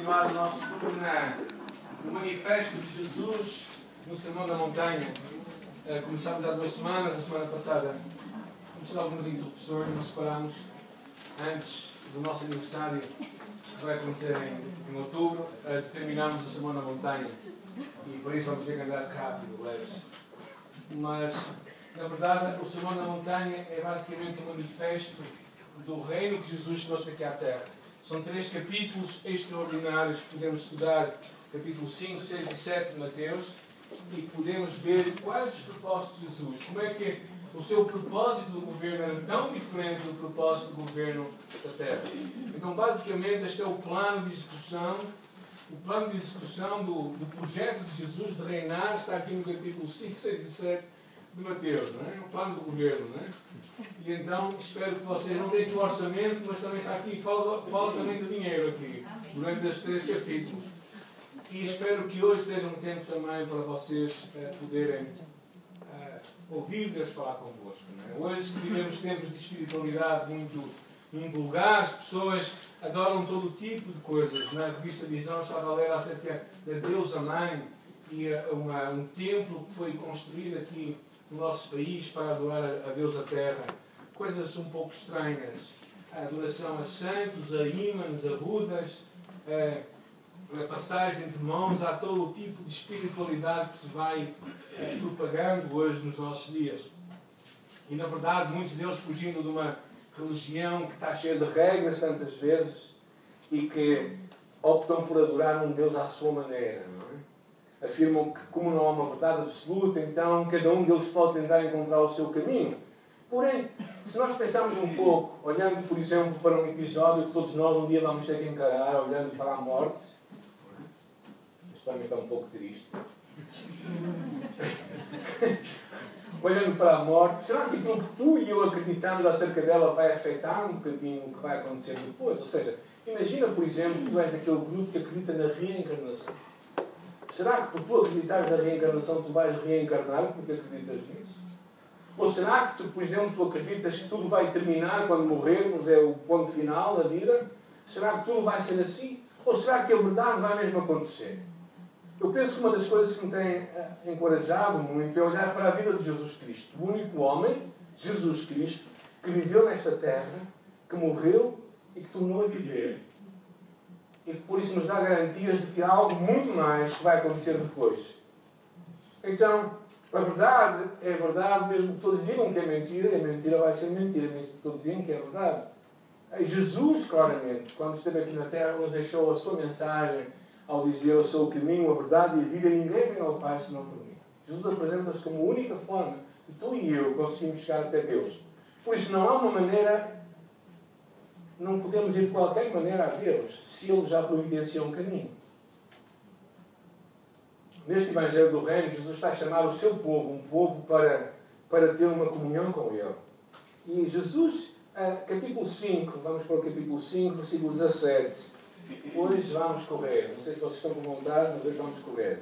continuar o nosso estudo na, no Manifesto de Jesus no Sermão da Montanha. Uh, começámos há duas semanas, a semana passada temos algumas interrupções, mas separámos antes do nosso aniversário, que vai acontecer em, em outubro, uh, terminámos o Sermão da Montanha. E por isso vamos ter que andar rápido, leves. Mas, na verdade, o Sermão da Montanha é basicamente um manifesto do reino que Jesus trouxe aqui à Terra. São três capítulos extraordinários que podemos estudar, capítulo 5, 6 e 7 de Mateus, e podemos ver quais os propósitos de Jesus. Como é que o seu propósito do governo era tão diferente do propósito do governo da Terra. Então, basicamente, este é o plano de execução. O plano de execução do, do projeto de Jesus de reinar está aqui no capítulo 5, 6 e 7 de Mateus, não é? O plano do governo, não é? E então espero que vocês não tenham o orçamento, mas também está aqui, fala, fala também de dinheiro aqui, durante estes três capítulos. E espero que hoje seja um tempo também para vocês uh, poderem uh, ouvir Deus falar convosco. Não é? Hoje vivemos tempos de espiritualidade muito invulgares, pessoas adoram todo tipo de coisas. Na revista Visão estava a ler acerca da Deusa Mãe e eh, uma, um templo que foi construído aqui no nosso país para adorar a Deus a terra. Coisas um pouco estranhas. A adoração a santos, a ímãs, a budas, a, passagem de mãos, há todo o tipo de espiritualidade que se vai eh, propagando hoje nos nossos dias. E na verdade, muitos deles fugindo de uma religião que está cheia de regras tantas vezes e que optam por adorar um Deus à sua maneira afirmam que, como não há uma verdade absoluta, então cada um deles pode tentar encontrar o seu caminho. Porém, se nós pensarmos um pouco, olhando, por exemplo, para um episódio que todos nós um dia vamos ter que encarar, olhando para a morte, isto também está um pouco triste. olhando para a morte, será que aquilo que tu e eu acreditamos acerca dela vai afetar um bocadinho o que vai acontecer depois? Ou seja, imagina, por exemplo, que tu és daquele grupo que acredita na reencarnação. Será que por tu acreditares na reencarnação tu vais reencarnar porque acreditas nisso? Ou será que tu, por exemplo, tu acreditas que tudo vai terminar quando morrermos, é o ponto final da vida? Será que tudo vai ser assim? Ou será que a verdade vai mesmo acontecer? Eu penso que uma das coisas que me tem eh, encorajado muito é olhar para a vida de Jesus Cristo. O único homem, Jesus Cristo, que viveu nesta terra, que morreu e que tornou a viver e que por isso nos dá garantias de que há algo muito mais que vai acontecer depois. Então, a verdade é verdade, mesmo que todos digam que é mentira, a mentira vai ser mentira, mesmo que todos digam que é verdade. Jesus, claramente, quando esteve aqui na Terra, nos deixou a sua mensagem ao dizer: Eu sou o caminho, a verdade e a vida, ninguém vem ao Pai senão por mim. Jesus apresenta-se como a única forma que tu e eu conseguimos chegar até Deus. Por isso, não há uma maneira não podemos ir de qualquer maneira a Deus se Ele já providenciou um caminho. Neste Evangelho do Reino, Jesus está a chamar o seu povo, um povo para, para ter uma comunhão com Ele. E Jesus, capítulo 5, vamos para o capítulo 5, versículo 17. Hoje vamos correr. Não sei se vocês estão com vontade, mas hoje vamos correr.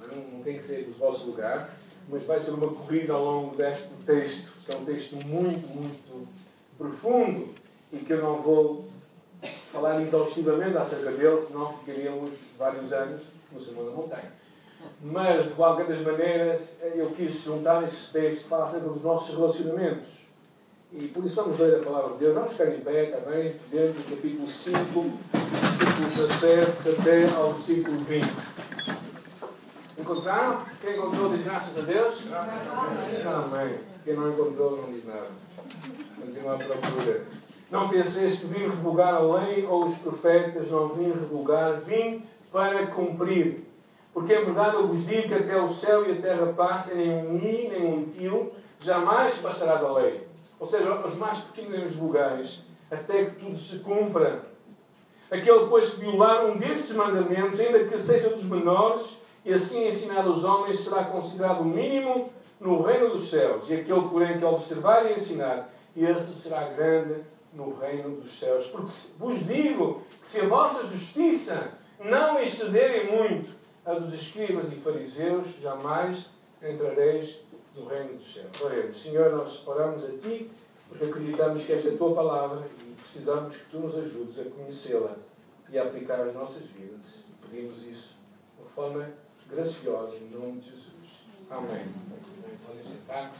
Não, não tem que ser do vosso lugar, mas vai ser uma corrida ao longo deste texto, que é um texto muito, muito profundo e que eu não vou falar exaustivamente acerca dele, senão ficaríamos vários anos no Sermão da Montanha. Mas, de qualquer das maneiras, eu quis juntar este texto que fala acerca dos nossos relacionamentos. E por isso vamos ler a palavra de Deus. Vamos ficar em pé também, dentro do capítulo 5, versículo 17 até ao versículo 20. Encontraram? Quem encontrou diz graças a Deus? Graças a Deus. Amém. Quem não encontrou não diz nada. Continua à procura. Não penseis que vim revogar a lei ou os profetas, não vim revogar, vim para cumprir. Porque é verdade eu vos digo que até o céu e a terra passem, nem um i, nem um til, jamais passará da lei. Ou seja, os mais pequenos vogais, até que tudo se cumpra. Aquele, pois, que violar um destes mandamentos, ainda que seja dos menores, e assim ensinar aos homens, será considerado o mínimo no reino dos céus. E aquele, porém, que observar e ensinar, esse será grande no reino dos céus. Porque vos digo que se a vossa justiça não excederem muito a dos escribas e fariseus, jamais entrareis no reino dos céus. Oremos. Senhor, nós oramos a Ti porque acreditamos que esta é a Tua palavra e precisamos que Tu nos ajudes a conhecê-la e aplicar às nossas vidas. Pedimos isso de uma forma graciosa, em nome de Jesus. Amém. Podem sentar.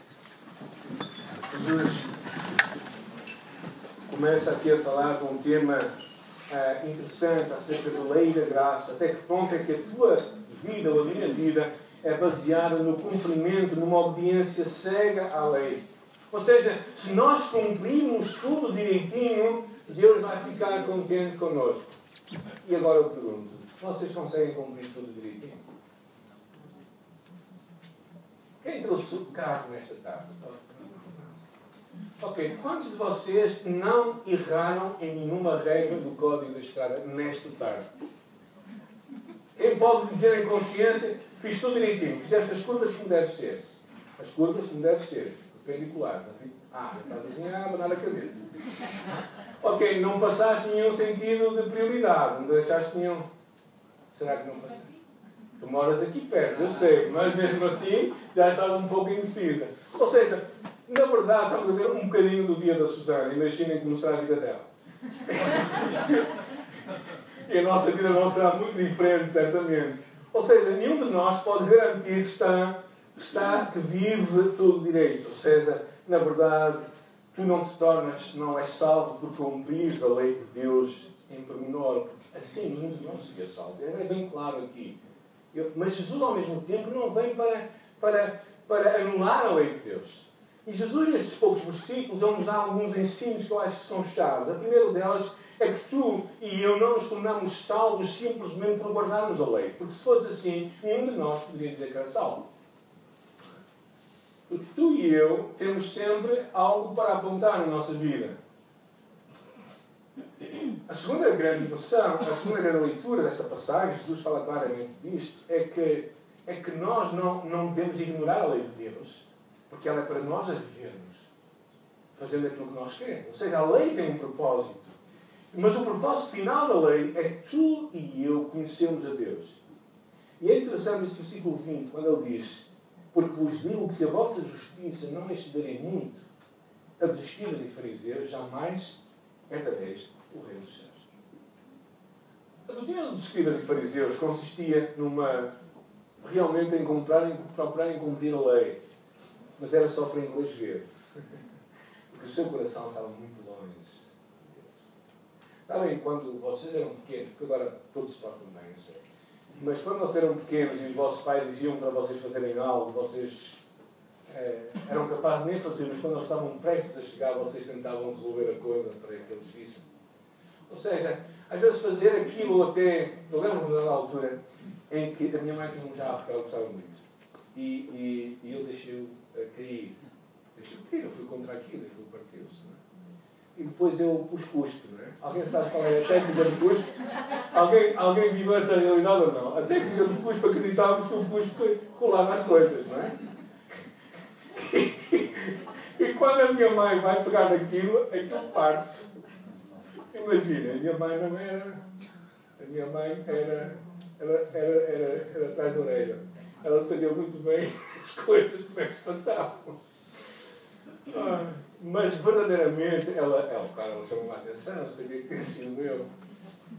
Jesus começa aqui a falar de um tema uh, interessante acerca da lei da graça. Até que ponto é que a tua vida ou a minha vida é baseada no cumprimento, numa obediência cega à lei. Ou seja, se nós cumprimos tudo direitinho, Deus vai ficar contente conosco. E agora eu pergunto: vocês conseguem cumprir tudo direitinho? Quem trouxe o carro nesta tarde? Ok, quantos de vocês não erraram em nenhuma regra do código da estrada nesta tarde? Quem pode dizer em consciência, fiz tudo direitinho, fizeste as curvas como deve ser. As curvas como deve ser, perpendicular. Ah, estás assim a abanar a cabeça. Ok, não passaste nenhum sentido de prioridade, não deixaste nenhum. Será que não passaste? Tu moras aqui perto, eu sei, mas mesmo assim já estás um pouco indecisa. Ou seja, na verdade, estamos a ver um bocadinho do dia da Susana. Imaginem como será a vida dela. e a nossa vida não será muito diferente, certamente. Ou seja, nenhum de nós pode garantir que está, está que vive tudo direito. Ou seja, na verdade, tu não te tornas, não és salvo por cumprir a lei de Deus em pormenor. Assim, nenhum de nós seria salvo. É bem claro aqui. Mas Jesus, ao mesmo tempo, não vem para, para, para anular a lei de Deus. E Jesus, nestes poucos versículos, ele nos dá alguns ensinos que eu acho que são chaves. A primeira delas é que tu e eu não nos tornamos salvos simplesmente por guardarmos a lei. Porque se fosse assim, nenhum de nós poderia dizer que era salvo. Porque tu e eu temos sempre algo para apontar na nossa vida. A segunda grande versão, a segunda grande leitura desta passagem, Jesus fala claramente disto, é que, é que nós não, não devemos ignorar a lei de Deus, porque ela é para nós a vivermos, fazendo aquilo que nós queremos. Ou seja, a lei tem um propósito. Mas o propósito final da lei é tu e eu conhecermos a Deus. E é interessante este versículo 20, quando ele diz: Porque vos digo que se a vossa justiça não excederem muito a dos escribas e fariseus, jamais herdareis o reino dos céus. A doutrina dos escribas e fariseus consistia numa realmente em comprarem, procurarem cumprir a lei, mas era só para inglês ver. Porque o seu coração estava muito longe de Deus. Sabem, quando vocês eram pequenos, porque agora todos se portam bem, eu sei. Mas quando vocês eram pequenos e os vossos pais diziam para vocês fazerem algo, vocês é, eram capazes de nem fazer, mas quando eles estavam prestes a chegar, vocês tentavam resolver a coisa para que eles vissem. Ou seja, às vezes fazer aquilo até. Eu lembro-me da altura em que a minha mãe tinha um jarro que ela gostava muito. E, e, e eu deixei-o cair. Deixei-o cair, eu fui contra aquilo, e aquilo partiu-se. É? E depois eu pus cuspo, não é? Alguém sabe qual é a técnica do cuspo? Alguém, alguém viu essa realidade ou não? A técnica do cuspo acreditávamos que o cuspo colava as coisas, não é? E quando a minha mãe vai pegar aquilo, aquilo parte-se. Imagina, a minha mãe não era. A minha mãe era. Era, era, era, era atrás da orelha. Ela sabia muito bem as coisas, como é que se passavam. Mas verdadeiramente ela, ela, claro, ela chamou a atenção, eu sabia que tinha sido eu.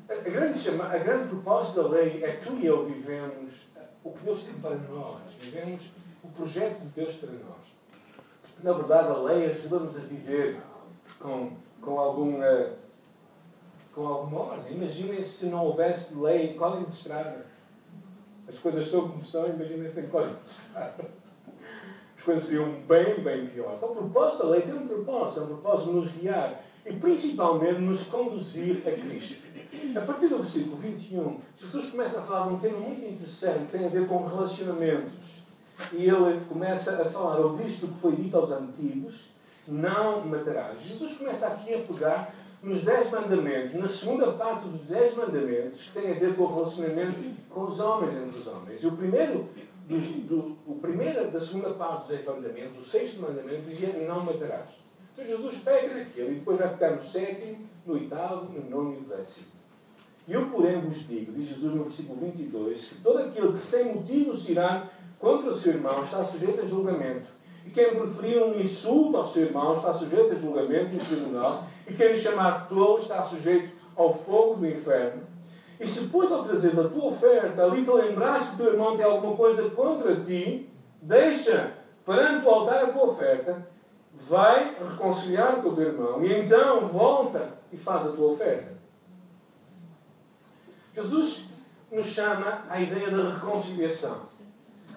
A grande, chama, a grande propósito da lei é que tu e eu vivemos o que Deus tem para nós. Vivemos o projeto de Deus para nós. Na verdade, a lei ajuda-nos a viver com, com alguma com alguma ordem. Imaginem se não houvesse lei, código de estrada. As coisas são como são, imaginem sem de estrada. As coisas seriam bem, bem piores. Então, o propósito da lei tem um propósito, é um propósito de nos guiar e principalmente nos conduzir a Cristo. A partir do versículo 21, Jesus começa a falar de um tema muito interessante que tem a ver com relacionamentos. E ele começa a falar, ouviste o que foi dito aos antigos, não matarás. Jesus começa aqui a pegar nos Dez Mandamentos, na segunda parte dos Dez Mandamentos, que tem a ver com o relacionamento com os homens entre os homens. E o primeiro, do, do, o primeiro da segunda parte dos Dez Mandamentos, o sexto mandamento, dizia: Não matarás. Então Jesus pega naquele e depois vai pegar no sétimo, no oitavo, no nono e no décimo. E eu, porém, vos digo, diz Jesus no versículo 22, que todo aquele que sem motivo se irá contra o seu irmão está sujeito a julgamento. E quem preferir um insulto ao seu irmão está sujeito a julgamento no tribunal. E quem lhe chamar tolo está sujeito ao fogo do inferno. E se depois ao trazeres a tua oferta, ali te lembraste que teu irmão tem alguma coisa contra ti, deixa perante o altar a tua oferta, vai reconciliar com o teu irmão e então volta e faz a tua oferta. Jesus nos chama à ideia da reconciliação.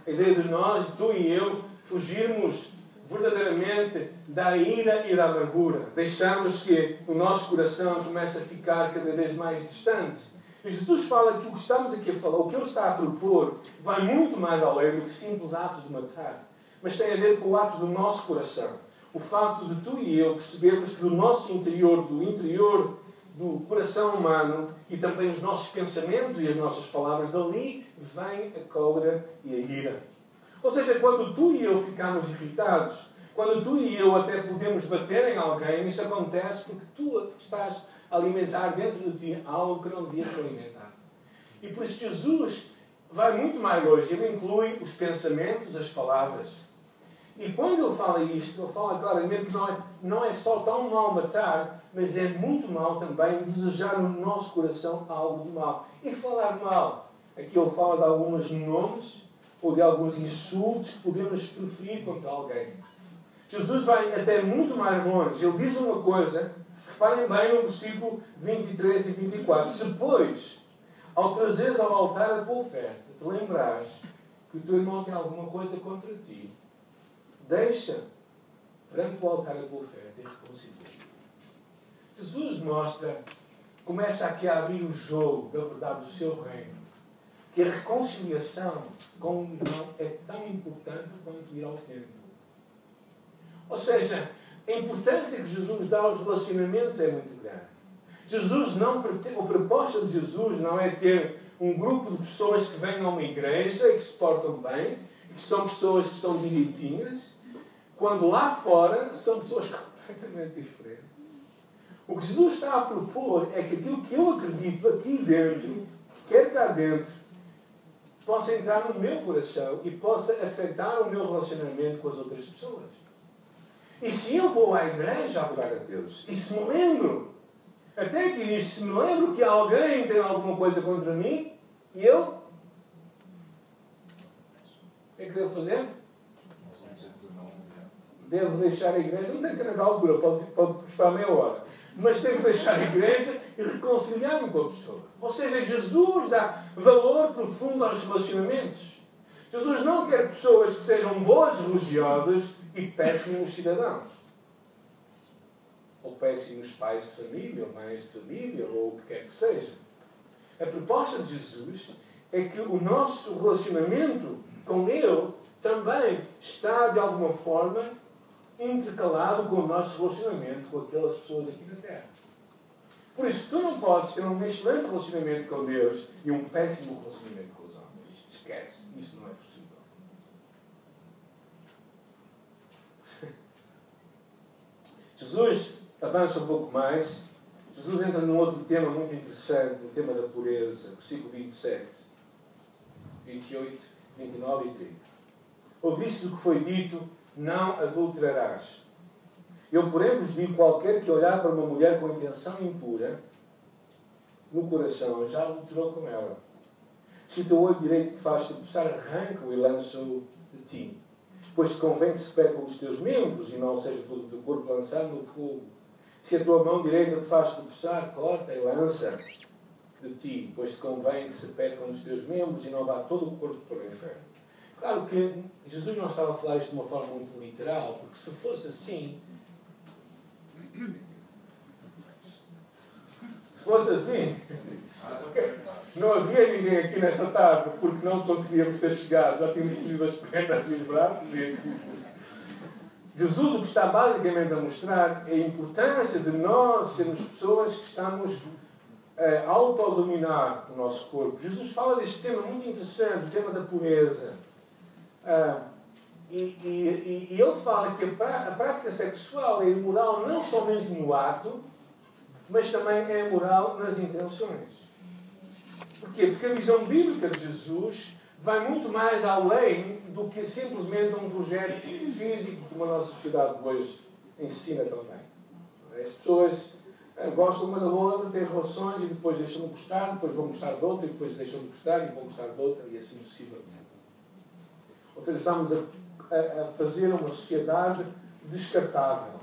A ideia de nós, tu e eu, fugirmos verdadeiramente da ira e da amargura. Deixamos que o nosso coração comece a ficar cada vez mais distante. E Jesus fala que o que estamos aqui a falar, o que Ele está a propor, vai muito mais além do que simples atos de matar. Mas tem a ver com o ato do nosso coração. O facto de tu e eu percebermos que do nosso interior, do interior do coração humano e também os nossos pensamentos e as nossas palavras, dali vem a cólera e a ira. Ou seja, quando tu e eu ficamos irritados, quando tu e eu até podemos bater em alguém, isso acontece porque tu estás a alimentar dentro de ti algo que não devia ser alimentado. E por isso Jesus vai muito mais longe. Ele inclui os pensamentos, as palavras. E quando ele fala isto, ele fala claramente que não é, não é só tão mal matar, mas é muito mal também desejar no nosso coração algo de mal. E falar mal. Aqui ele fala de alguns nomes ou de alguns insultos que podemos preferir contra alguém. Jesus vai até muito mais longe. Ele diz uma coisa, reparem bem no versículo 23 e 24. Se, pois, ao trazeres ao altar a tua oferta, te lembrares que o teu irmão tem alguma coisa contra ti, deixa perante o altar a tua oferta e reconcilia. Jesus mostra, começa aqui a abrir o jogo da verdade do seu reino que a reconciliação com o irmão é tão importante quanto ir ao templo. Ou seja, a importância que Jesus dá aos relacionamentos é muito grande. Jesus não a proposta de Jesus não é ter um grupo de pessoas que vêm a uma igreja e que se portam bem, que são pessoas que são direitinhas, quando lá fora são pessoas completamente diferentes. O que Jesus está a propor é que aquilo que eu acredito aqui dentro, quer cá dentro, possa entrar no meu coração e possa afetar o meu relacionamento com as outras pessoas. E se eu vou à igreja adorar a Deus e se me lembro, até que diz, se me lembro que alguém tem alguma coisa contra mim, e eu, o que é que devo fazer? Devo deixar a igreja, não tem que ser na altura, pode, pode meia hora mas tenho que deixar a igreja e reconciliar-me com a pessoa. Ou seja, Jesus dá valor profundo aos relacionamentos. Jesus não quer pessoas que sejam boas religiosas e péssimos cidadãos. Ou péssimos pais de família, ou mães de família, ou o que quer que seja. A proposta de Jesus é que o nosso relacionamento com Ele também está, de alguma forma, intercalado com o nosso relacionamento com aquelas pessoas aqui na Terra. Por isso, tu não podes ter um excelente relacionamento com Deus e um péssimo relacionamento com os homens. Esquece, isso não é possível. Jesus avança um pouco mais. Jesus entra num outro tema muito interessante, o tema da pureza, versículo 27, 28, 29 e 30. Ouviste o que foi dito não adulterarás. Eu, porém, vos digo: qualquer que olhar para uma mulher com intenção impura, no coração já adulterou com ela. Se o teu olho direito te faz tropeçar, arranca-o e lança-o de ti. Pois se convém que se percam os teus membros e não seja todo o teu corpo lançado no fogo. Se a tua mão direita te faz tropeçar, corta e lança de ti. Pois se convém que se percam os teus membros e não vá todo o corpo para o inferno. Claro que Jesus não estava a falar isto de uma forma muito literal, porque se fosse assim. Se fosse assim. Não havia ninguém aqui nessa tarde, porque não conseguíamos ter chegado, já tínhamos pedido as pernas e os braços. Jesus o que está basicamente a mostrar é a importância de nós sermos pessoas que estamos a autodominar o nosso corpo. Jesus fala deste tema muito interessante, o tema da pureza. Ah, e, e, e, ele fala que a prática sexual é imoral não somente no ato, mas também é imoral nas intenções. Porquê? Porque a visão bíblica de Jesus vai muito mais além do que simplesmente um projeto físico que a nossa sociedade hoje ensina também. As pessoas eh, gostam uma da outra, têm relações e depois deixam de gostar, depois vão gostar de outra e depois deixam de gostar e vão gostar de outra e assim sucessivamente. Ou seja, estamos a, a, a fazer uma sociedade descartável.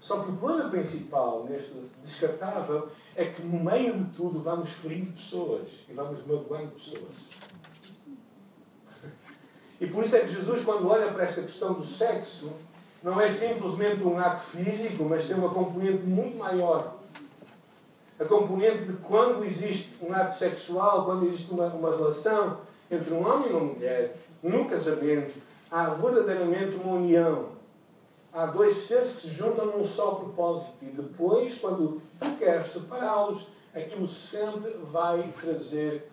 Só que o problema principal neste descartável é que no meio de tudo vamos ferindo pessoas e vamos magoando pessoas. E por isso é que Jesus, quando olha para esta questão do sexo, não é simplesmente um ato físico, mas tem uma componente muito maior. A componente de quando existe um ato sexual, quando existe uma, uma relação entre um homem e uma mulher, no casamento, há verdadeiramente uma união. Há dois seres que se juntam num só propósito. E depois, quando tu queres separá-los, aquilo sempre vai trazer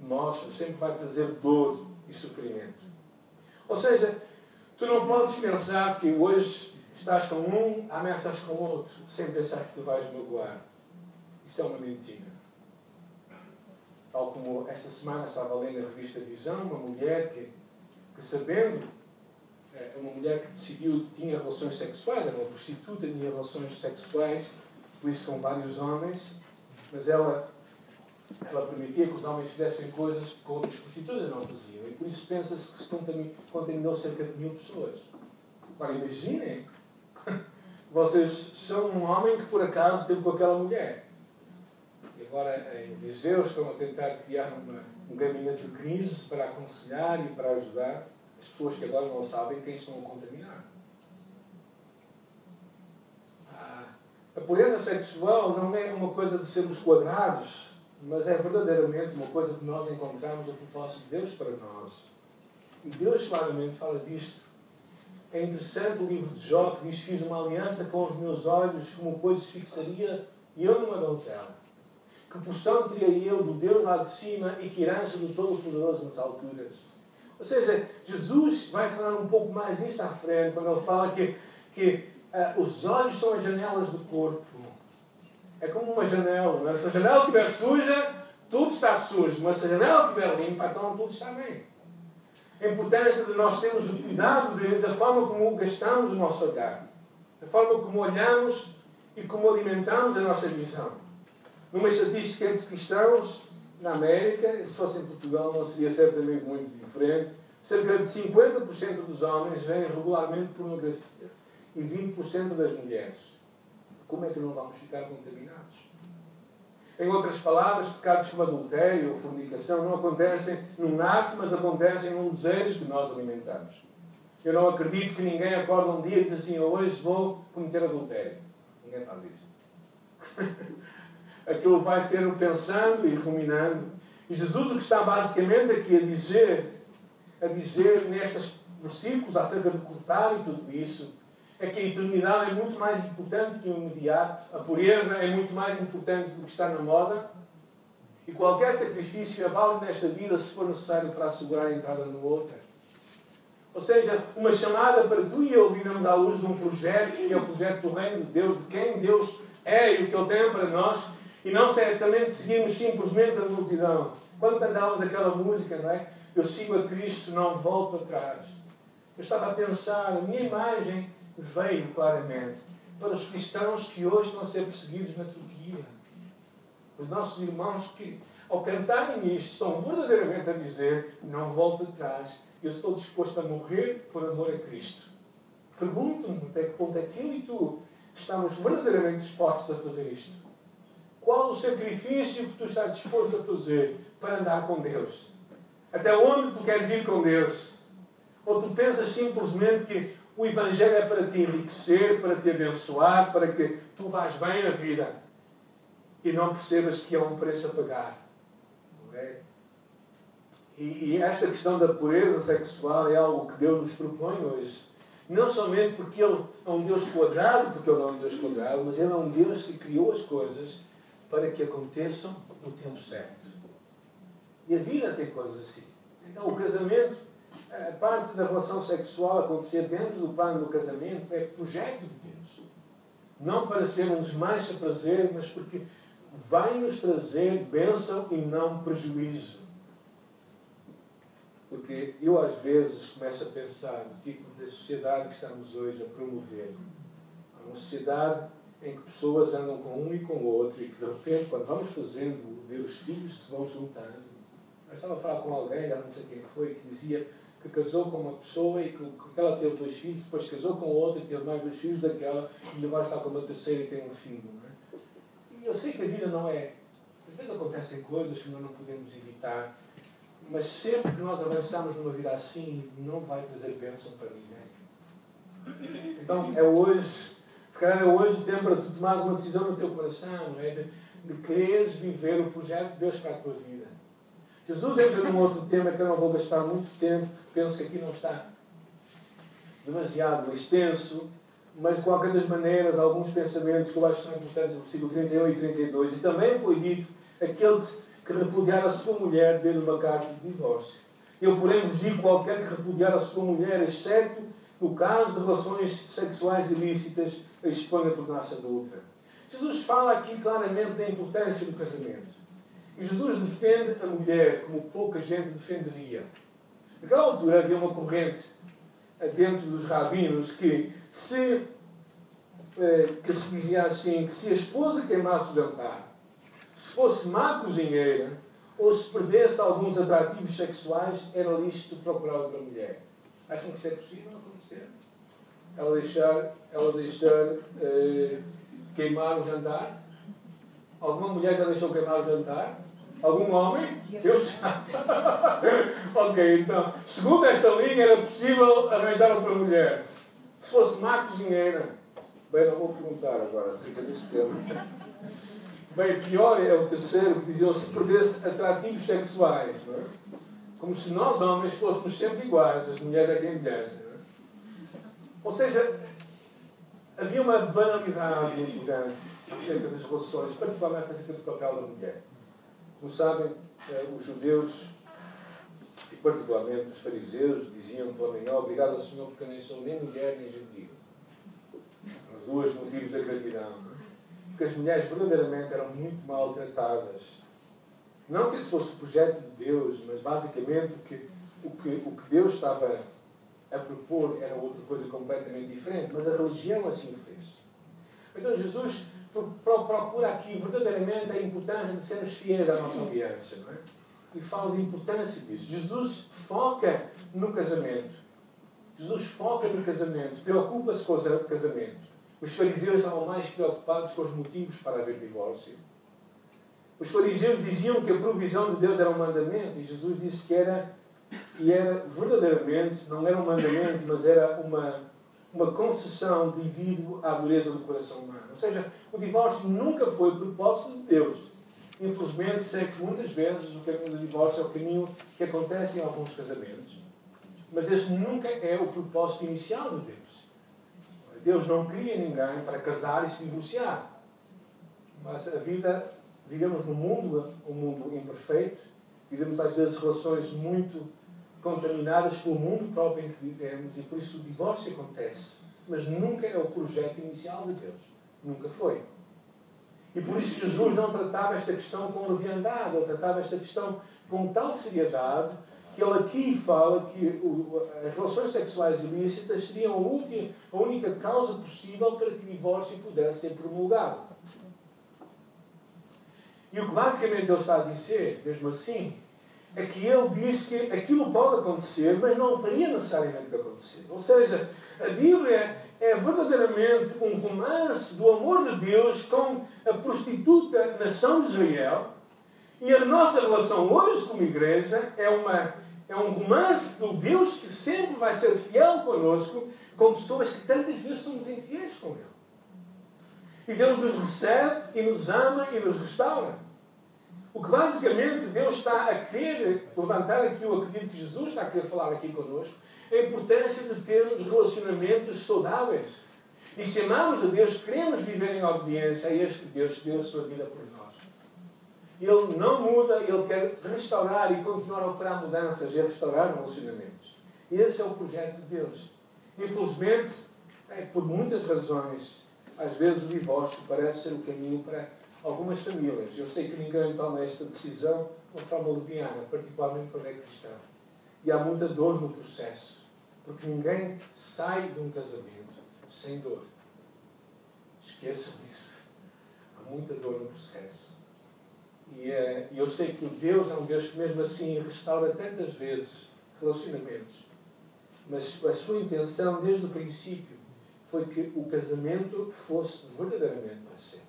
morte, sempre vai trazer dor e sofrimento. Ou seja, tu não podes pensar que hoje estás com um, amanhã estás com outro, sem pensar que te vais magoar. Isso é uma mentira. Tal como esta semana estava lendo a revista Visão, uma mulher que, que sabendo, é uma mulher que decidiu, tinha relações sexuais, era uma prostituta, tinha relações sexuais, por isso com vários homens, mas ela ela permitia que os homens fizessem coisas que outras prostitutas não faziam. E por isso pensa-se que se contaminou cerca de mil pessoas. Agora imaginem, vocês são um homem que por acaso esteve com aquela mulher. E agora em Viseu estão a tentar criar uma, um gabinete de crise para aconselhar e para ajudar pessoas que agora não sabem quem estão a contaminar. Ah, a pureza sexual não é uma coisa de sermos quadrados mas é verdadeiramente uma coisa que nós encontramos no propósito de Deus para nós. E Deus claramente fala disto. É interessante o livro de Jó que diz: Fiz uma aliança com os meus olhos, como pois fixaria eu numa donzela. Que porção teria eu do Deus lá de cima e que herança do Todo-Poderoso nas alturas. Ou seja, Jesus vai falar um pouco mais nisto à frente, quando ele fala que, que uh, os olhos são as janelas do corpo é como uma janela. Né? Se a janela estiver suja, tudo está sujo. Mas se a janela estiver limpa, então tudo está bem. A importância de nós termos o cuidado de, da forma como gastamos o nosso olhar, da forma como olhamos e como alimentamos a nossa visão. Numa estatística entre cristãos, na América, se fosse em Portugal, não seria certamente muito diferente. Cerca de 50% dos homens veem regularmente pornografia e 20% das mulheres como é que não vamos ficar contaminados? Em outras palavras, pecados como adultério ou fornicação não acontecem num ato, mas acontecem num desejo que nós alimentamos. Eu não acredito que ninguém acorda um dia e diz assim: hoje vou cometer adultério. Ninguém faz isso. Aquilo vai ser pensando e ruminando. E Jesus o que está basicamente aqui a dizer, a dizer nestes versículos acerca de cortar e tudo isso, é que a eternidade é muito mais importante que o imediato, a pureza é muito mais importante do que está na moda, e qualquer sacrifício é válido nesta vida se for necessário para assegurar a entrada no outra. Ou seja, uma chamada para tu e eu vivemos à luz de um projeto, que é o projeto do Reino de Deus, de quem Deus é e o que Ele tem para nós, e não certamente seguirmos simplesmente a multidão. Quando cantávamos aquela música, não é? Eu sigo a Cristo, não volto atrás. Eu estava a pensar, a minha imagem veio claramente para os cristãos que hoje estão a ser perseguidos na Turquia. Os nossos irmãos que, ao cantarem isto, estão verdadeiramente a dizer: Não volte atrás, eu estou disposto a morrer por amor a Cristo. Pergunto-me até que ponto é que eu e tu estamos verdadeiramente dispostos a fazer isto. Qual o sacrifício que tu estás disposto a fazer para andar com Deus? Até onde tu queres ir com Deus? Ou tu pensas simplesmente que o Evangelho é para te enriquecer, para te abençoar, para que tu vás bem na vida e não percebas que há um preço a pagar. Okay? E, e esta questão da pureza sexual é algo que Deus nos propõe hoje. Não somente porque Ele é um Deus quadrado, porque Ele não é um Deus quadrado, mas Ele é um Deus que criou as coisas para que aconteçam no tempo certo. E a vida tem coisas assim. Então, o casamento a parte da relação sexual acontecer dentro do plano do casamento é projeto de Deus. Não para ser um desmancha prazer, mas porque vai nos trazer bênção e não prejuízo. Porque eu às vezes começo a pensar no tipo de sociedade que estamos hoje a promover. Uma sociedade em que pessoas andam com um e com o outro e que de repente, quando vamos fazendo, ver os filhos que se vão juntando. Eu estava a falar com alguém, já não sei quem foi, que dizia que casou com uma pessoa e que, que ela teve dois filhos, depois casou com outra e teve mais dois filhos daquela e agora está com uma terceira e tem um filho. É? E eu sei que a vida não é. Às vezes acontecem coisas que nós não podemos evitar, mas sempre que nós avançamos numa vida assim, não vai trazer bênção para ninguém. Então é hoje se calhar é hoje o tempo para tu tomares uma decisão no teu coração, não é? De, de quereres viver o projeto de Deus para a tua vida. Jesus entra num outro tema que eu não vou gastar muito tempo, porque penso que aqui não está demasiado extenso, mas de qualquer das maneiras, alguns pensamentos que eu acho que são importantes, no versículo 31 e 32. E também foi dito: aquele que repudiar a sua mulher, dê-lhe uma carta de divórcio. Eu, porém, vos digo: qualquer que repudiar a sua mulher, exceto no caso de relações sexuais ilícitas, a tornar-se adulta. Jesus fala aqui claramente da importância do casamento. E Jesus defende a mulher como pouca gente defenderia. Naquela altura havia uma corrente dentro dos rabinos que se, eh, que se dizia assim, que se a esposa queimasse o jantar, se fosse má cozinheira, ou se perdesse alguns atrativos sexuais, era lícito procurar outra mulher. Acham que isso é possível acontecer? Ela deixar ela deixar eh, queimar o jantar? Alguma mulher já deixou queimar o jantar? Algum homem? Eu ok, então, segundo esta linha, era possível arranjar outra mulher. Se fosse má cozinheira. Bem, não vou perguntar agora acerca deste tema. Bem, pior é o terceiro que dizia se perdesse atrativos sexuais. É? Como se nós homens fôssemos sempre iguais, as mulheres é quem envelhecem. Ou seja, havia uma banalidade muito grande acerca das relações, particularmente acerca do papel da mulher. Como sabem, eh, os judeus, e particularmente os fariseus, diziam pela manhã: Obrigado ao Senhor, porque nem sou nem mulher nem gentil. Os dois motivos da gratidão. Porque as mulheres verdadeiramente eram muito maltratadas. Não que esse fosse o projeto de Deus, mas basicamente o que, o que, o que Deus estava a propor era outra coisa completamente diferente, mas a religião assim o fez. Então Jesus procura aqui verdadeiramente a importância de sermos fiéis à nossa aliança, não é? E fala da importância disso. Jesus foca no casamento. Jesus foca no casamento, preocupa-se com o casamento. Os fariseus estavam mais preocupados com os motivos para haver divórcio. Os fariseus diziam que a provisão de Deus era um mandamento e Jesus disse que era e era verdadeiramente, não era um mandamento, mas era uma, uma concessão devido à dureza do coração humano. Ou seja, o divórcio nunca foi propósito de Deus. Infelizmente, sei que muitas vezes o caminho do divórcio é o caminho que acontece em alguns casamentos. Mas esse nunca é o propósito inicial de Deus. Deus não cria ninguém para casar e se divorciar. Mas a vida, vivemos num mundo, um mundo imperfeito, vivemos às vezes relações muito contaminadas pelo mundo próprio em que vivemos e por isso o divórcio acontece. Mas nunca é o projeto inicial de Deus. Nunca foi. E por isso Jesus não tratava esta questão com leviandade, ele tratava esta questão com tal seriedade que ele aqui fala que as relações sexuais ilícitas seriam a, única causa possível para que o divórcio pudesse ser promulgado. E o que basicamente ele está a dizer, mesmo assim, é que ele diz que aquilo pode acontecer, mas não teria necessariamente que acontecer. Ou seja, a Bíblia é verdadeiramente um romance do amor de Deus com a prostituta nação de Israel. E a nossa relação hoje como igreja é, uma, é um romance do Deus que sempre vai ser fiel conosco, com pessoas que tantas vezes somos infiéis com Ele. E Deus nos recebe e nos ama e nos restaura. O que basicamente Deus está a querer levantar aqui, eu acredito que Jesus está a querer falar aqui connosco, é a importância de termos relacionamentos saudáveis. E se amamos a Deus, queremos viver em obediência a este Deus que deu a sua vida por nós. Ele não muda, ele quer restaurar e continuar a operar mudanças e a restaurar relacionamentos. Esse é o projeto de Deus. Infelizmente, é, por muitas razões, às vezes o divórcio parece ser o caminho para algumas famílias. Eu sei que ninguém toma esta decisão de uma forma leviana, particularmente quando é cristão. E há muita dor no processo, porque ninguém sai de um casamento sem dor. Esqueçam isso. Há muita dor no processo. E uh, eu sei que Deus é um Deus que, mesmo assim, restaura tantas vezes relacionamentos. Mas a sua intenção, desde o princípio, foi que o casamento fosse verdadeiramente sempre.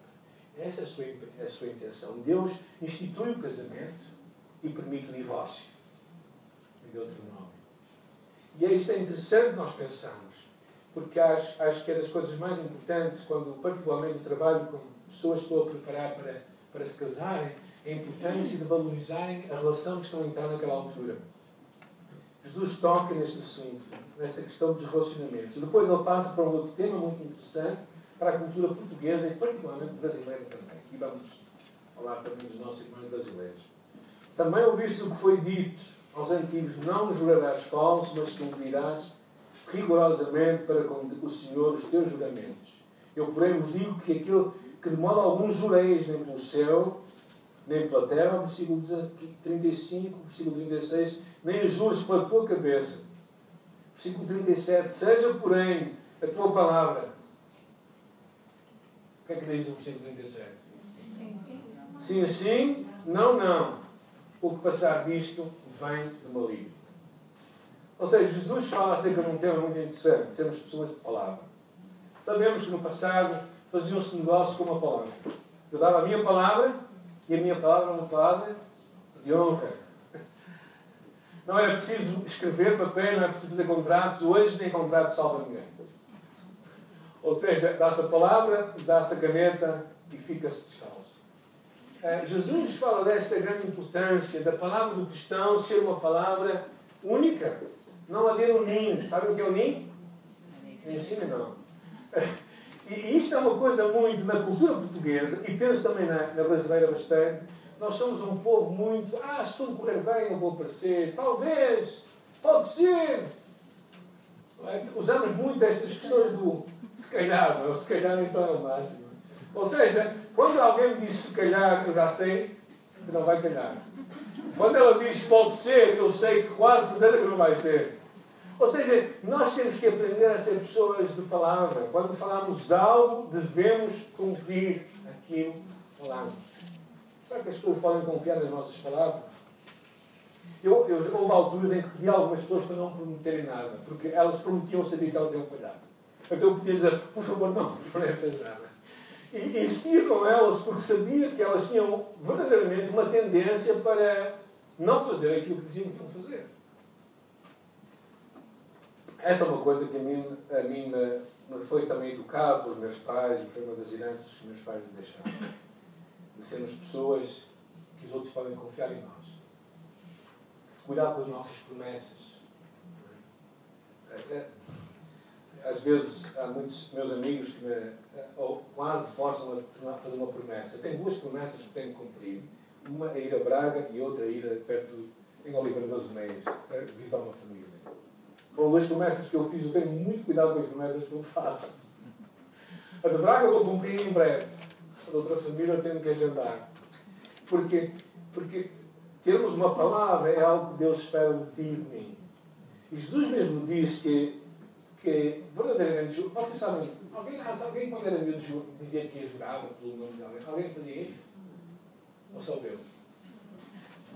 Essa é a sua, é a sua intenção. Deus institui o casamento e permite o divórcio. Em Deuteronômio. E é isto é interessante nós pensarmos, porque acho, acho que é das coisas mais importantes, quando particularmente trabalho com pessoas que estou a preparar para, para se casarem, a importância de valorizarem a relação que estão a entrar naquela altura. Jesus toca neste assunto, nesta questão dos relacionamentos. Depois ele passa para um outro tema muito interessante, para a cultura portuguesa e particularmente brasileira também. E vamos falar também dos nossos irmãos brasileiros. Também ouviste o que foi dito aos antigos: Não jurarás falso, mas cumprirás rigorosamente para com o Senhor os teus juramentos. Eu, porém, vos digo que aquilo que de modo algum jureis, nem pelo céu, nem pela terra, versículo 35, versículo 36, nem juros pela tua cabeça. Versículo 37, seja, porém, a tua palavra. O que é que diz o versículo 37? Sim, sim, não, não. O que passar disto vem do maligno. Ou seja, Jesus fala acerca de um tema muito interessante, sermos pessoas de palavra. Sabemos que no passado faziam-se negócios com uma palavra. Eu dava a minha palavra e a minha palavra era uma palavra de honra. Não era preciso escrever papel, não era preciso fazer contratos. Hoje nem contrato salva ninguém. Ou seja, dá-se a palavra, dá-se a caneta e fica-se descalço. Eh, Jesus fala desta grande importância da palavra do cristão ser uma palavra única. Não haver um ninho. Sabe o que é o ninho? Ensina não. E isto é uma coisa muito na cultura portuguesa, e penso também na, na brasileira bastante. Nós somos um povo muito. Ah, se tudo correr bem, eu vou aparecer. Talvez. Pode ser. É? Usamos muito estas questões do se calhar, não? se calhar então é o máximo. Ou seja, quando alguém me diz se calhar, eu já sei que não vai calhar. Quando ela diz pode ser, eu sei que quase certeza que não vai ser. Ou seja, nós temos que aprender a ser pessoas de palavra. Quando falamos algo, devemos cumprir aquilo que falamos. Será que as pessoas podem confiar nas nossas palavras? Eu, eu, houve alturas em que pedi algumas pessoas para não prometerem nada, porque elas prometiam saber que elas iam falhar. Então eu podia dizer, por favor, não prometas nada. E insistia com elas porque sabia que elas tinham verdadeiramente uma tendência para não fazer aquilo que diziam que iam fazer. Essa é uma coisa que a mim, a mim me, me foi também educado pelos meus pais e foi uma das heranças que meus pais me deixaram. De sermos pessoas que os outros podem confiar em nós. Cuidar com as nossas promessas. É, é, às vezes há muitos meus amigos que me ou quase forçam a fazer uma promessa. Tenho duas promessas que tenho que cumprir. Uma é ir a Braga e outra é ir perto, em Oliveira das Meias, visitar uma família. Foram duas promessas que eu fiz. Eu tenho muito cuidado com as promessas que eu faço. A de Braga eu vou cumprir em breve. A da outra família eu tenho que agendar. Porque, porque termos uma palavra é algo que Deus espera de ti e de mim. E Jesus mesmo diz que, que verdadeiramente, vocês sabem, alguém, alguém quando era miúdo dizia que ia jurar pelo nome de alguém? Alguém fazia isso? Ou só Deus?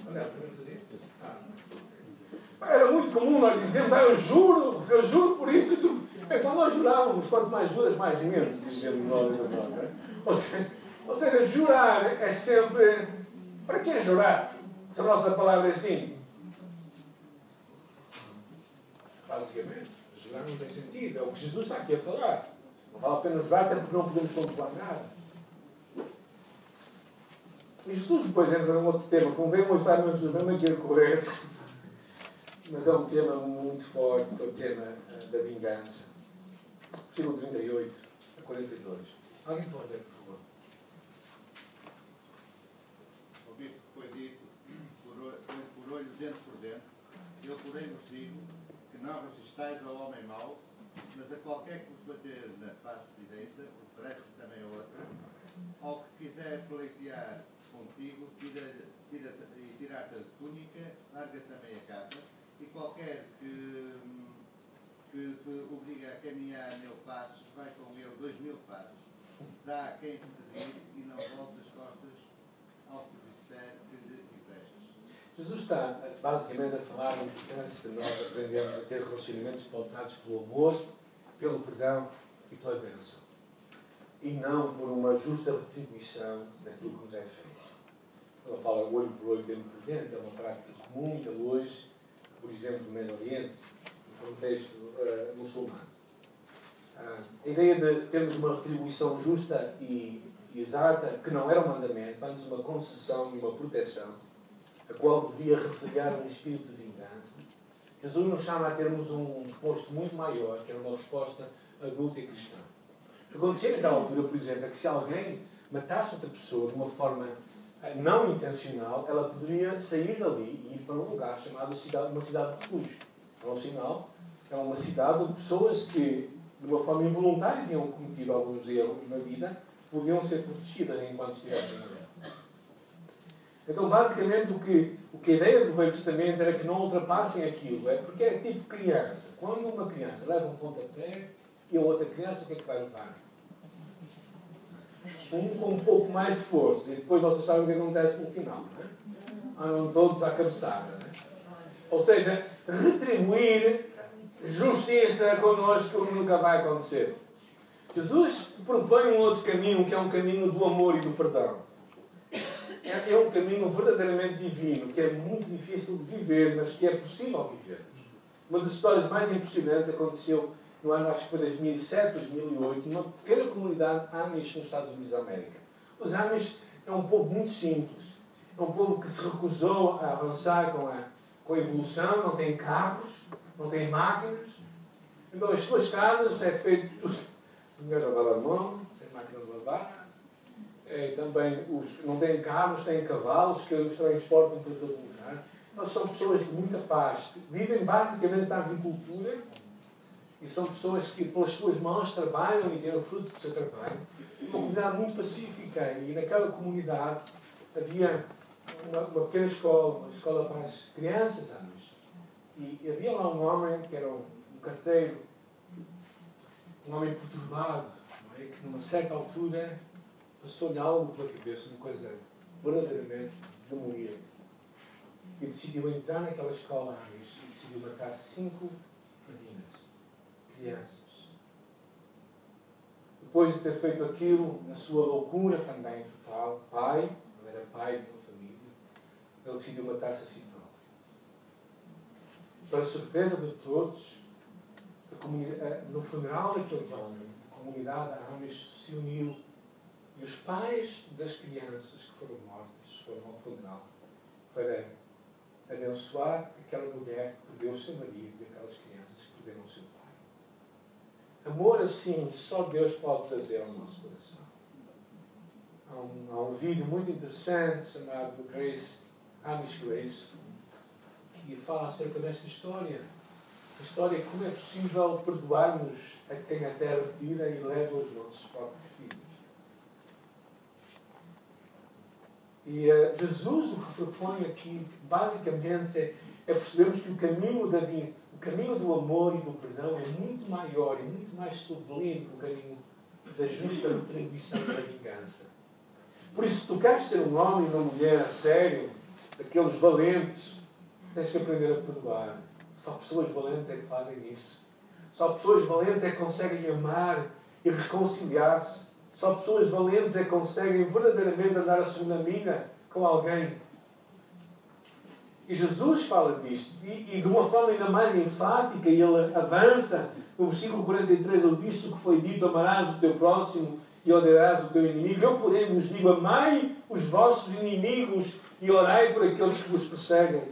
Olha, também fazia isso? Ah. Era muito comum nós dizermos, ah, eu juro, eu juro por isso. Juro. É quando nós jurávamos, quanto mais juras, mais menos, dizemos nós. Né? Ou seja, ou seja, jurar é sempre. Para que jurar? Se a nossa palavra é assim. Basicamente, jurar não tem sentido. É o que Jesus está aqui a falar. Não vale a pena jurar, até porque não podemos controlar nada. E Jesus depois entra num outro tema, como vem mostrar mesmo aqui a correr mas é um tema muito forte, que é o tema uh, da vingança. Versículo 38 a 42. Alguém pode ler, por favor? Ouviste que foi dito, por, por olho dentro por dentro, eu porém vos digo que não resistais ao homem mau, mas a qualquer que vos bater na face direita, oferece também a outra, ao que quiser pleitear contigo, tira, tira, e tirar-te a túnica, larga também a capa, e qualquer que, que te obriga a caminhar mil passos, vai com ele dois mil passos. dá a quem pedir e não voltes as costas ao que disser. Jesus está basicamente a falar da importância de nós aprendermos a ter relacionamentos pautados pelo amor, pelo perdão e pela bênção. E não por uma justa retribuição daquilo que nos é feito. Ela fala olho por olho, dente por dente, é uma prática comum ainda hoje, por exemplo, no Médio Oriente, no contexto uh, muçulmano. Uh, a ideia de termos uma retribuição justa e exata, que não era um mandamento, faz uma concessão e uma proteção, a qual devia refletir um espírito de vingança. Jesus nos chama a termos um posto muito maior, que era uma resposta adulta e cristã. Acontecia naquela altura, por exemplo, é que se alguém matasse outra pessoa de uma forma eh, não intencional, ela poderia sair dali e ir para um lugar chamado cidade, uma cidade de refúgio. É um sinal, é uma cidade onde pessoas que, de uma forma involuntária, tinham cometido alguns erros na vida, podiam ser protegidas enquanto estivessem na. Então, basicamente, o que, o que a ideia do Velho Testamento era que não ultrapassem aquilo. É porque é tipo criança. Quando uma criança leva um pontapé e a outra criança, o que é que vai levar? Um com um pouco mais de força. E depois vocês sabem o que acontece no final. Não é? Andam todos à cabeçada. Não é? Ou seja, retribuir justiça connosco nunca vai acontecer. Jesus propõe um outro caminho, que é um caminho do amor e do perdão. É, é um caminho verdadeiramente divino, que é muito difícil de viver, mas que é possível viver. Uma das histórias mais impressionantes aconteceu no ano, acho que foi 2007, 2008, numa pequena comunidade Amish nos Estados Unidos da América. Os Amish é um povo muito simples. É um povo que se recusou a avançar com a, com a evolução, não tem carros, não tem máquinas. Então as suas casas é feito lavar a mão, sem máquina de lavar. É, também os, não têm carros, têm cavalos que os transportam para todo lugar. Nós somos pessoas de muita paz. Vivem basicamente da agricultura e são pessoas que, pelas suas mãos, trabalham e têm o fruto do seu trabalho. Uma comunidade muito pacífica. E naquela comunidade havia uma, uma pequena escola, uma escola para as crianças, anos. E havia lá um homem que era um, um carteiro, um homem perturbado, é? que numa certa altura passou-lhe algo pela cabeça, uma coisa verdadeiramente demoníaca. E decidiu entrar naquela escola e decidiu matar cinco crianças. Depois de ter feito aquilo, na sua loucura também total, pai, ele era pai de uma família, ele decidiu matar-se a si próprio. Para surpresa de todos, no funeral daquele homem, a comunidade Amish se uniu e os pais das crianças que foram mortas foram ao funeral para abençoar aquela mulher que perdeu o seu marido e aquelas crianças que perderam o seu pai. Amor assim, só Deus pode trazer ao nosso coração. Há um, há um vídeo muito interessante chamado Grace, Amish Grace, que fala acerca desta história. A história de como é possível perdoarmos a quem a terra tira e leva os nossos próprios filhos. E uh, Jesus o que propõe aqui, basicamente, é, é percebermos que o caminho da vida caminho do amor e do perdão é muito maior e muito mais sublime que o caminho da justa retribuição da vingança. Por isso, se tu queres ser um homem e uma mulher a sério, daqueles valentes, tens que aprender a perdoar. Só pessoas valentes é que fazem isso. Só pessoas valentes é que conseguem amar e reconciliar-se. Só pessoas valentes é que conseguem verdadeiramente andar a segunda milha com alguém e Jesus fala disto, e, e, de uma forma ainda mais enfática, ele avança no versículo 43, ele diz o que foi dito, amarás o teu próximo e odiarás o teu inimigo. Eu, porém, vos digo, amai os vossos inimigos e orai por aqueles que vos perseguem,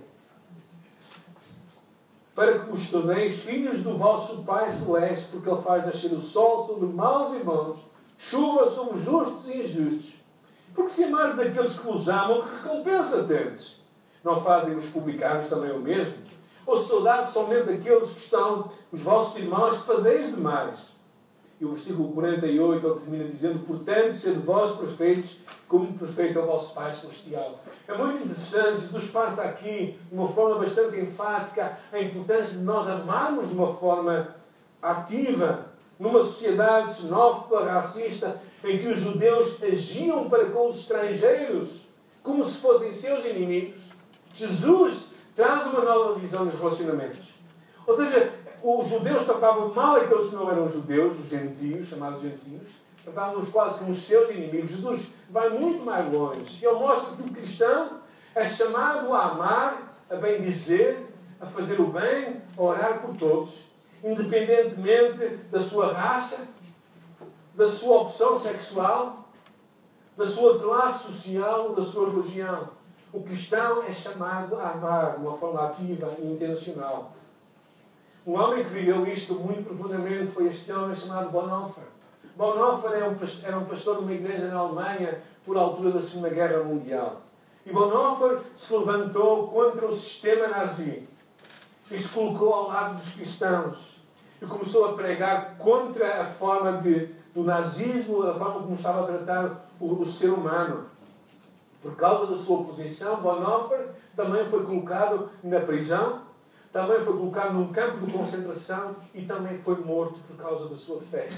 para que vos torneis filhos do vosso Pai Celeste, porque Ele faz nascer o sol sobre maus e bons, chuva sobre justos e injustos. Porque se amares aqueles que vos amam, que recompensa tendes? Não fazem os publicanos também o mesmo? Ou saudade somente aqueles que estão, os vossos irmãos, que fazeis demais? E o versículo 48 ele termina dizendo: Portanto, sede vós perfeitos, como perfeito é o vosso Pai Celestial. É muito interessante, Jesus passa aqui, de uma forma bastante enfática, a importância de nós amarmos de uma forma ativa, numa sociedade xenófoba, racista, em que os judeus agiam para com os estrangeiros como se fossem seus inimigos, Jesus traz uma nova visão nos relacionamentos. Ou seja, os judeus tratavam mal aqueles que não eram judeus, os gentios, chamados gentios, tratavam-nos quase como os seus inimigos. Jesus vai muito mais longe. Ele mostra que o cristão é chamado a amar, a bem-dizer, a fazer o bem, a orar por todos, independentemente da sua raça, da sua opção sexual, da sua classe social, da sua religião. O cristão é chamado a amar de uma forma ativa e intencional. Um homem que viveu isto muito profundamente foi este homem chamado Bonhoeffer. Bonhoeffer era um pastor de uma igreja na Alemanha por altura da Segunda Guerra Mundial. E Bonhoeffer se levantou contra o sistema nazi e se colocou ao lado dos cristãos e começou a pregar contra a forma de, do nazismo, a forma como estava a tratar o, o ser humano. Por causa da sua oposição, Bonhoeffer também foi colocado na prisão, também foi colocado num campo de concentração e também foi morto por causa da sua fé.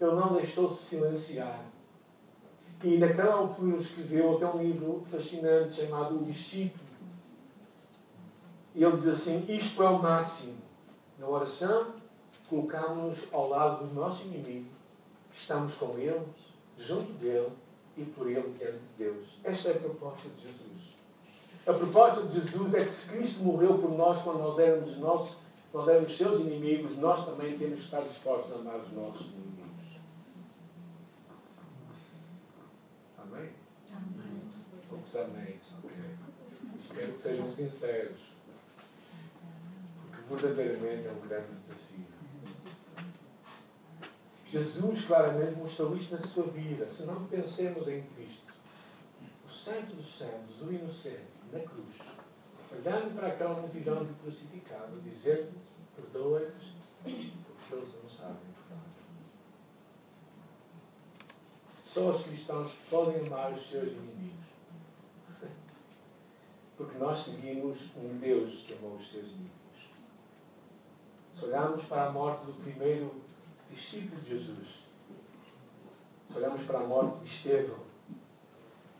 Ele não deixou-se silenciar. E naquela altura escreveu até um livro fascinante chamado O Discípulo. E ele diz assim: Isto é o máximo. Na oração, colocamos-nos ao lado do nosso inimigo Estamos com Ele, junto dele e por Ele diante de Deus. Esta é a proposta de Jesus. A proposta de Jesus é que se Cristo morreu por nós quando nós éramos, nossos, nós éramos seus inimigos, nós também temos que estar dispostos a amar os nossos inimigos. Amém? Amém. Poucos amém. Okay. Espero que sejam sinceros. Verdadeiramente é um grande desafio. Jesus claramente mostrou isto na sua vida. Se não pensemos em Cristo, o Santo dos Santos, o inocente, na cruz, olhando para aquela multidão que crucificava, dizendo: Perdoa-lhes, porque eles não sabem. Só os cristãos podem amar os seus inimigos. Porque nós seguimos um Deus que amou os seus inimigos. Se olharmos para a morte do primeiro discípulo de Jesus. Se olhamos para a morte de Estevão,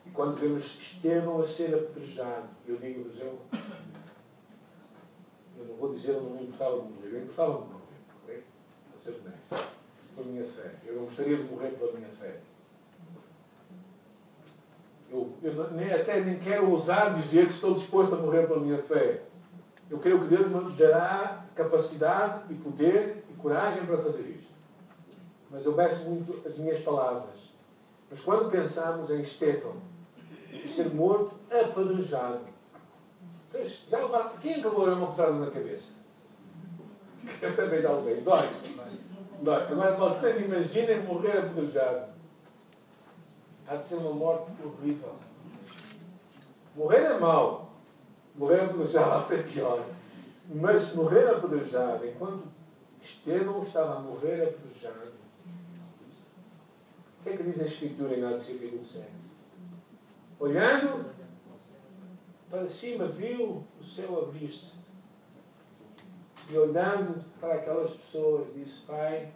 e quando vemos Estevão a ser apedrejado, eu digo-vos, eu, eu não vou dizer, eu não me importava de morrer, eu importava de morrer, ok? Vou ser honesto, pela minha fé. Eu não gostaria de morrer pela minha fé. Eu, eu nem, até nem quero ousar dizer que estou disposto a morrer pela minha fé. Eu creio que Deus me dará capacidade e poder e coragem para fazer isso mas eu peço muito as minhas palavras. Mas quando pensamos em Estevão ser morto apedrejado, já levaram, quem acabou uma pedrada na cabeça? Eu também já levei. Dói. Dói. Agora vocês imaginem morrer apedrejado. Há de ser uma morte horrível. Morrer é mau. Morrer apedrejado de ser pior. Mas morrer apedrejado, enquanto Estevão estava a morrer apedrejado, que é que diz a Escritura em Atos capítulo 7? Olhando para cima, viu o céu abrir-se. E olhando para aquelas pessoas, disse: Pai,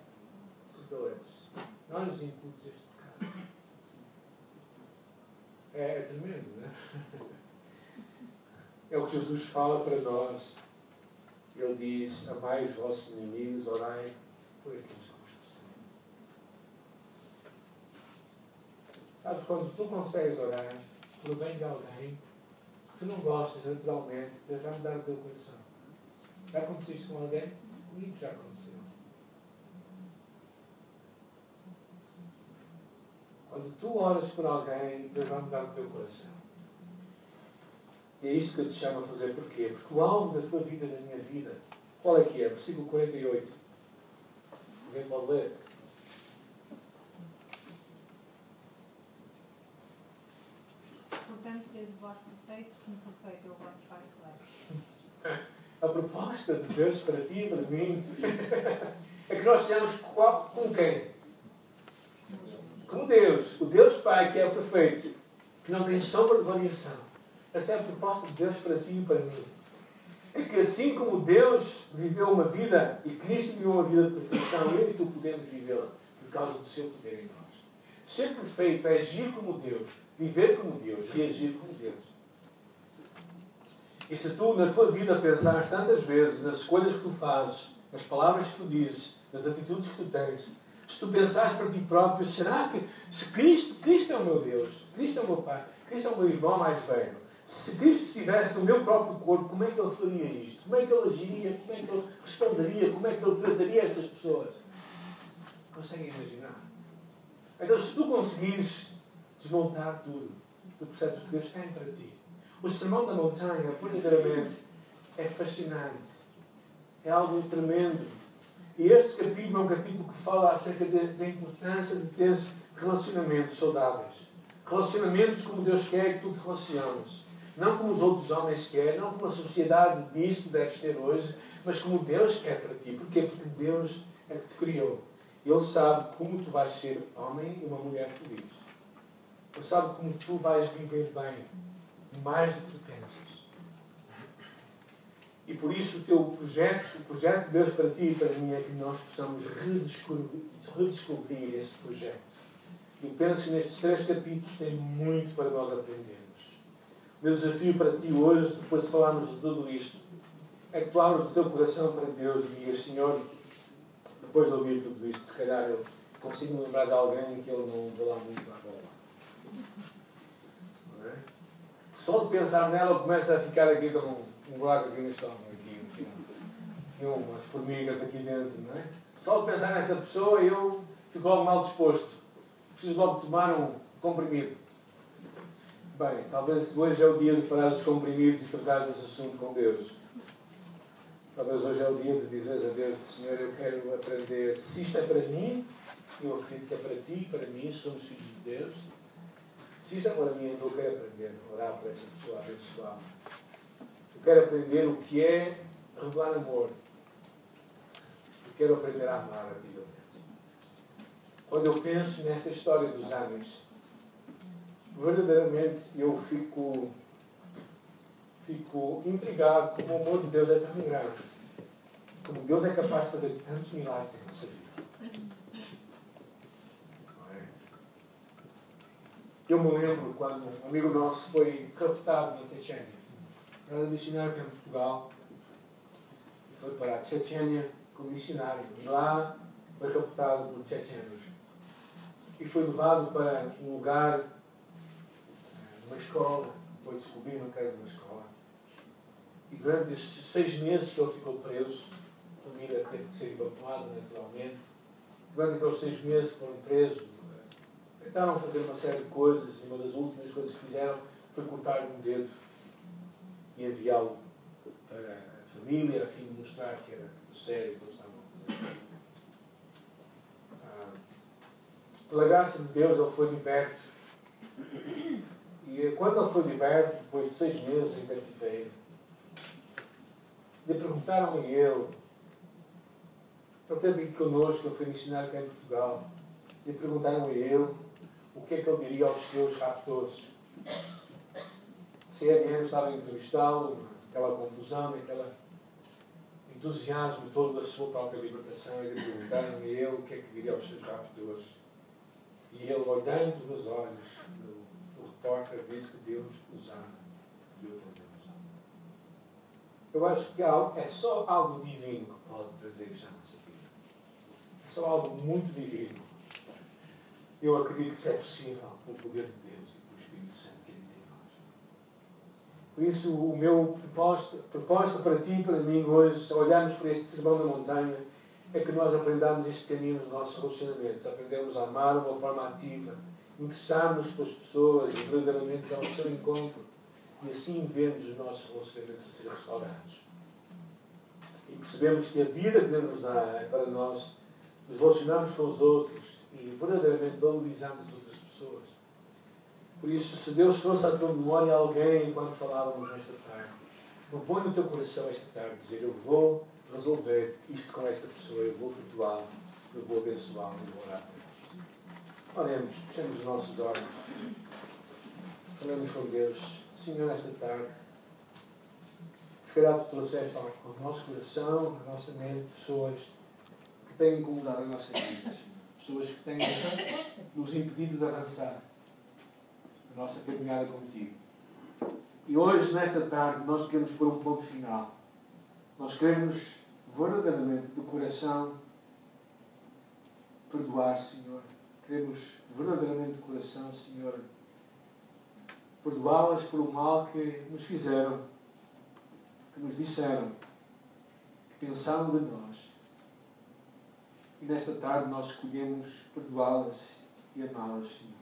perdoa-nos. Não nos imputes este pecado. É, é tremendo, não é? É o que Jesus fala para nós. Ele diz: Amai os vossos inimigos, orai por aqueles Sabes, quando tu consegues orar pelo bem de alguém que tu não gostas naturalmente, Deus vai mudar o teu coração. Já aconteceu isso com alguém? Comigo já aconteceu. Quando tu oras por alguém, Deus vai mudar o teu coração. E é isso que eu te chamo a fazer. Porquê? Porque o alvo da tua vida, da minha vida, qual é que é? Versículo 48. Alguém pode ler? Portanto, sede vós perfeitos, como perfeito é o vosso Pai Celeste. A proposta de Deus para ti e para mim é que nós sejamos com quem? Com Deus. O Deus Pai que é o perfeito, que não tem sombra de variação. Essa é a proposta de Deus para ti e para mim. É que assim como Deus viveu uma vida e Cristo viveu uma vida de perfeição, eu e tu podemos vivê-la. por causa do seu poder em nós. Ser perfeito é agir como Deus, viver como Deus, reagir como Deus. E se tu, na tua vida, pensares tantas vezes nas escolhas que tu fazes, nas palavras que tu dizes, nas atitudes que tu tens, se tu pensares para ti próprio, será que se Cristo, Cristo é o meu Deus, Cristo é o meu Pai, Cristo é o meu irmão mais velho, se Cristo estivesse no meu próprio corpo, como é que ele faria isto? Como é que ele agiria? Como é que ele responderia? Como é que ele trataria estas pessoas? Conseguem imaginar? Então, se tu conseguires desmontar tudo, tu percebes o que Deus tem para ti. O sermão da montanha, verdadeiramente, é fascinante. É algo tremendo. E este capítulo é um capítulo que fala acerca da importância de ter relacionamentos saudáveis. Relacionamentos como Deus quer que tu te relaciones. Não como os outros homens querem, não como a sociedade diz que deves ter hoje, mas como Deus quer para ti. Porquê? Porque Deus é que te criou. Ele sabe como tu vais ser homem e uma mulher feliz. Ele sabe como tu vais viver bem, mais do que pensas. E por isso o teu projeto, o projeto de Deus para ti e para mim é que nós possamos redescobrir, redescobrir esse projeto. Eu penso que nestes três capítulos tem muito para nós aprendermos. Meu desafio para ti hoje, depois de falarmos de tudo isto, é que tu abras o teu coração para Deus e digas, Senhor, depois de ouvir tudo isto, se calhar eu consigo me lembrar de alguém que ele não vê lá muito à bola. É? Só de pensar nela começa a ficar aqui com um, um buraco aqui no estômago, aqui, aqui, aqui umas formigas aqui dentro, não é? Só de pensar nessa pessoa eu fico logo mal disposto. Preciso logo tomar um comprimido. Bem, talvez hoje é o dia de parar os comprimidos e tratar esse assunto com Deus. Talvez hoje é o dia de dizeres a Deus, Senhor, eu quero aprender. Se isto é para mim, eu acredito que é para ti, para mim, somos filhos de Deus. Se isto é para mim, então eu quero aprender a orar para esta pessoa abençoada. Eu quero aprender o que é revelar amor. Eu quero aprender a amar a vida. Quando eu penso nesta história dos anos, verdadeiramente eu fico fico intrigado como o amor de Deus é tão grande. Como Deus é capaz de fazer tantos milagres em nossa vida. É? Eu me lembro quando um amigo nosso foi captado na Chechênia. Era missionário aqui em Portugal. Foi para a Chechênia como missionário. E lá foi captado por chechenos. E foi levado para um lugar, uma escola. Foi descobrindo que era uma escola e durante estes seis meses que ele ficou preso, a família teve que ser evacuada naturalmente. Durante aqueles seis meses que foram presos, tentaram fazer uma série de coisas e uma das últimas coisas que fizeram foi cortar um dedo e enviá-lo para a família a fim de mostrar que era sério que eles estavam a fazer. Ah, pela graça de Deus ele foi liberto. E quando ele foi liberto, depois de seis meses em cativeiro, lhe perguntaram a ele, ele esteve aqui connosco, ele foi missionário cá em Portugal, lhe perguntaram a ele o que é que ele diria aos seus raptores. CNN estava a entrevistá-lo, aquela confusão, aquele entusiasmo todo da sua própria libertação, e lhe perguntaram a ele o que é que diria aos seus raptores. E ele, olhando nos olhos do, repórter, disse que Deus usava eu acho que é só algo divino que pode trazer isto à nossa vida. É só algo muito divino. Eu acredito que isso é possível com o poder de Deus e com o Espírito Santo que habita em nós. Por isso, o meu proposta, proposta para ti e para mim hoje, se olharmos para este sermão da montanha, é que nós aprendamos este caminho nos nossos relacionamentos. Aprendemos a amar de uma forma ativa, interessarmos pelas pessoas e verdadeiramente ao seu encontro e assim vemos os nossos relacionamentos a ser restaurados. E percebemos que a vida que Deus nos dá é para nós nos relacionarmos com os outros e verdadeiramente valorizarmos as outras pessoas. Por isso, se Deus trouxe à tua memória alguém enquanto falávamos nesta tarde, propõe no teu coração esta tarde dizer: Eu vou resolver isto com esta pessoa, eu vou perdoá-lo, eu vou abençoá-lo, eu vou orar. Oremos, fechemos os nossos olhos. Falemos com Deus. Senhor, nesta tarde, se calhar tu trouxeste ao nosso coração, à nossa mente, pessoas que têm incomodado a nossa vida, pessoas que têm nos impedido de avançar a nossa caminhada contigo. E hoje, nesta tarde, nós queremos pôr um ponto final. Nós queremos verdadeiramente, de coração, perdoar, Senhor. Queremos verdadeiramente de coração, Senhor, perdoá-las por o mal que nos fizeram, que nos disseram, que pensaram de nós. E nesta tarde nós escolhemos perdoá-las e amá-las, Senhor.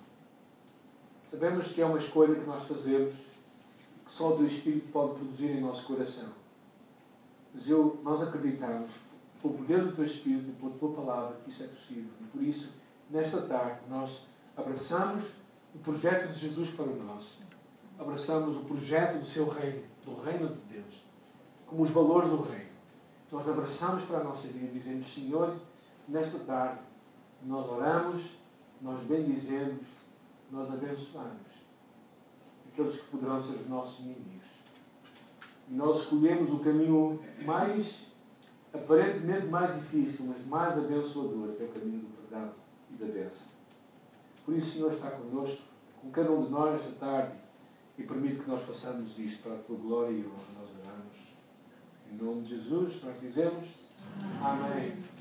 Sabemos que é uma escolha que nós fazemos, que só o Teu Espírito pode produzir em nosso coração. Mas eu, nós acreditamos, pelo poder do Teu Espírito e pela Tua palavra, que isso é possível. E por isso, nesta tarde, nós abraçamos o projeto de Jesus para nós. Abraçamos o projeto do Seu reino, do reino de Deus, como os valores do reino. Nós abraçamos para a nossa vida dizemos, Senhor, nesta tarde, nós oramos, nós bendizemos, nós abençoamos aqueles que poderão ser os nossos inimigos. E nós escolhemos o caminho mais, aparentemente mais difícil, mas mais abençoador, que é o caminho do perdão e da bênção. Por isso, Senhor, está connosco, com cada um de nós esta tarde, e permite que nós façamos isto para a tua glória e honra. Nós oramos. Em nome de Jesus, nós dizemos Amém. Amém.